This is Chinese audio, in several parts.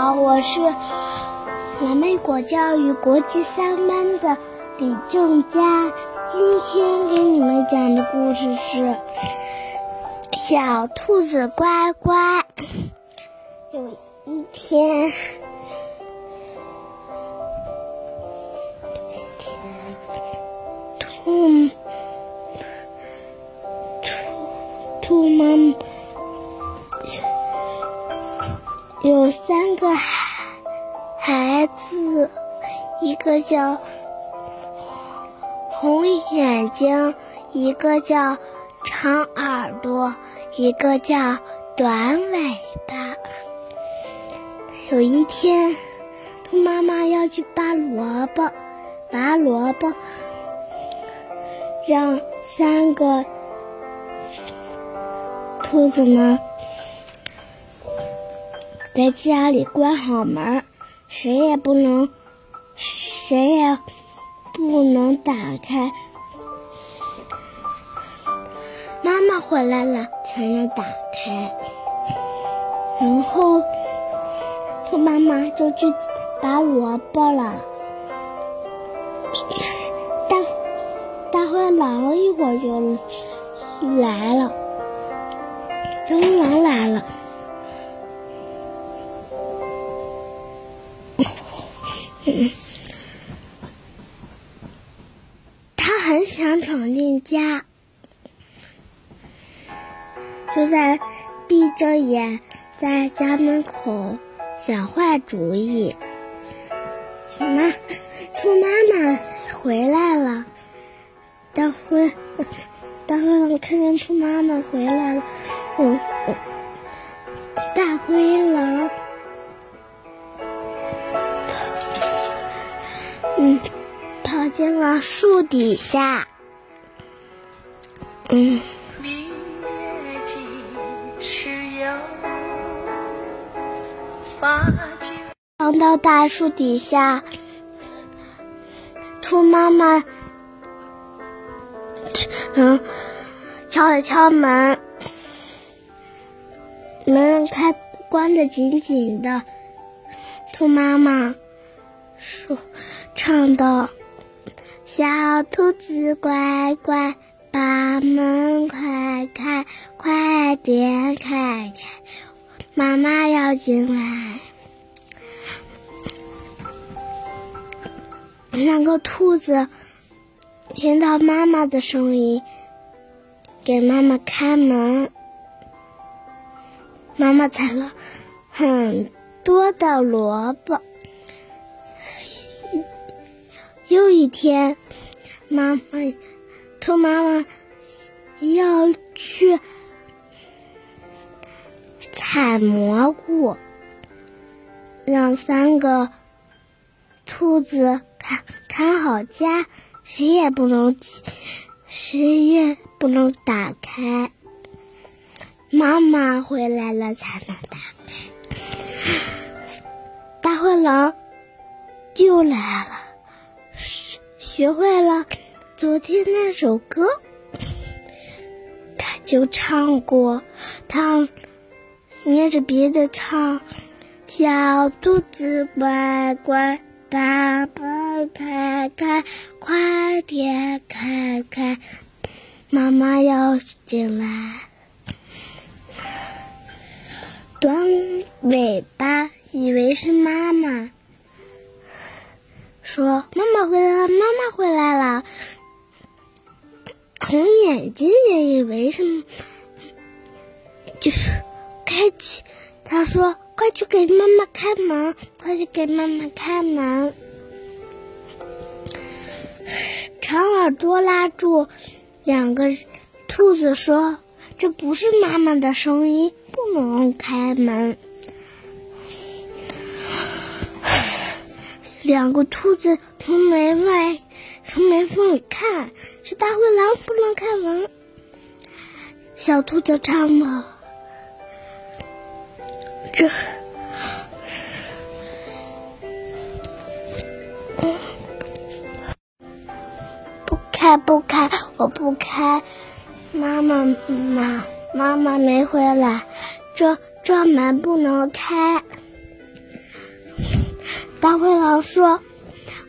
好，我是蓝莓果教育国际三班的李正佳。今天给你们讲的故事是《小兔子乖乖》。有一天，兔兔兔妈妈。有三个孩孩子，一个叫红眼睛，一个叫长耳朵，一个叫短尾巴。有一天，兔妈妈要去拔萝卜，拔萝卜，让三个兔子们。在家里关好门，谁也不能，谁也不能打开。妈妈回来了才能打开。然后，兔妈妈就去拔萝卜了。大大灰狼一会儿就来了，大灰狼来了。他很想闯进家，就在闭着眼在家门口想坏主意。妈，兔妈妈回来了。大灰，大灰狼看见兔妈妈回来了，嗯，大灰狼。进了树底下。嗯。藏到大树底下，兔妈妈，嗯，敲了敲门，门开关的紧紧的。兔妈妈说。唱道：“小兔子乖乖，把门快开，快点开开，妈妈要进来。”两个兔子听到妈妈的声音，给妈妈开门。妈妈采了很多的萝卜。又一天，妈妈兔妈妈要去采蘑菇，让三个兔子看看好家，谁也不能谁也不能打开。妈妈回来了才能打开。大灰狼又来了。学会了昨天那首歌，他就唱过，他捏着鼻子唱：“小兔子乖乖，把门开开，快点开开，妈妈要进来。”短尾巴以为是妈妈。说：“妈妈回来了，妈妈回来了。”红眼睛也以为是，就是开启。他说：“快去给妈妈开门，快去给妈妈开门。”长耳朵拉住两个兔子说：“这不是妈妈的声音，不能开门。”两个兔子从门外、从门缝里看，是大灰狼不能开门。小兔子唱了：“这不开不开，我不开。妈妈妈妈妈没回来，这这门不能开。”大灰狼说：“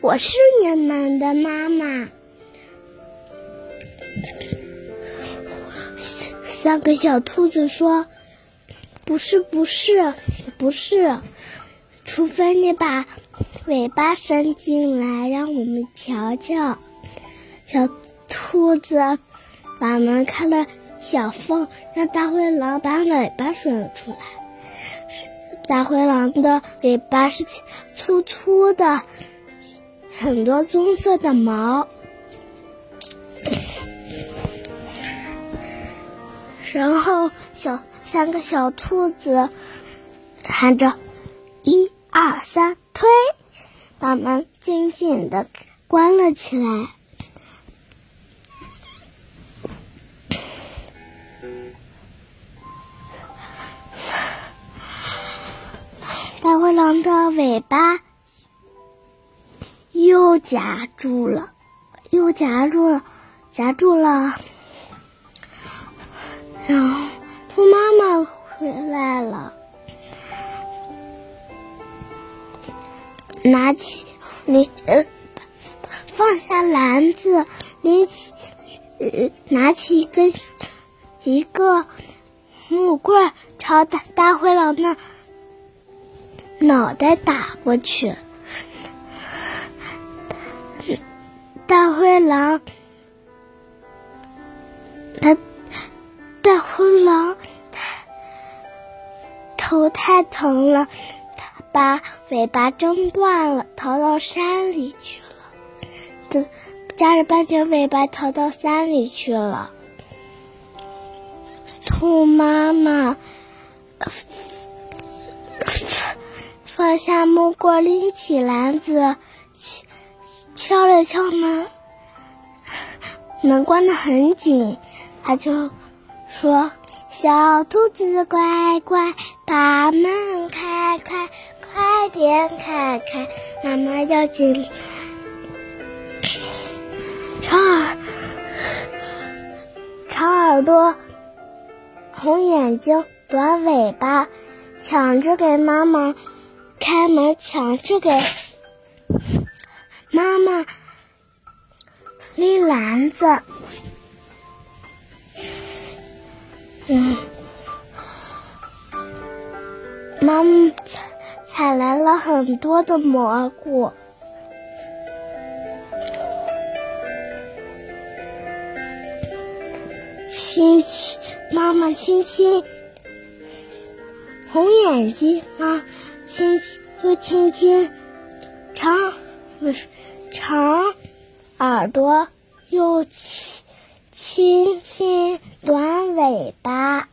我是你们的妈妈。”三个小兔子说：“不是，不是，不是，除非你把尾巴伸进来，让我们瞧瞧。”小兔子把门开了小缝，让大灰狼把尾巴伸了出来。大灰狼的尾巴是粗粗的，很多棕色的毛。然后，小三个小兔子喊着“一二三，推”，把门紧紧的关了起来。灰狼的尾巴又夹住了，又夹住了，夹住了。然后兔妈妈回来了，拿起你呃，放下篮子，拎起呃，拿起一根一个木棍，朝大大灰狼那脑袋打过去。大灰狼，他。大灰狼，头太疼了，他把尾巴挣断了，逃到山里去了。夹着半截尾巴逃到山里去了。兔妈妈放下木棍，拎起篮子，敲敲了敲门，门关的很紧，他就。说：“小兔子乖乖，把门开开，快点开开，妈妈要进。”长耳，长耳朵，红眼睛，短尾巴，抢着给妈妈开门，抢着给妈妈拎篮子。嗯，妈妈采采来了很多的蘑菇，亲亲，妈妈亲亲，红眼睛，妈亲又亲亲，长不是长耳朵又亲亲亲。短尾巴，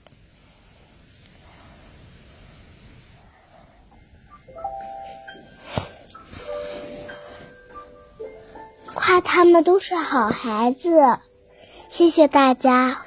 夸他们都是好孩子。谢谢大家。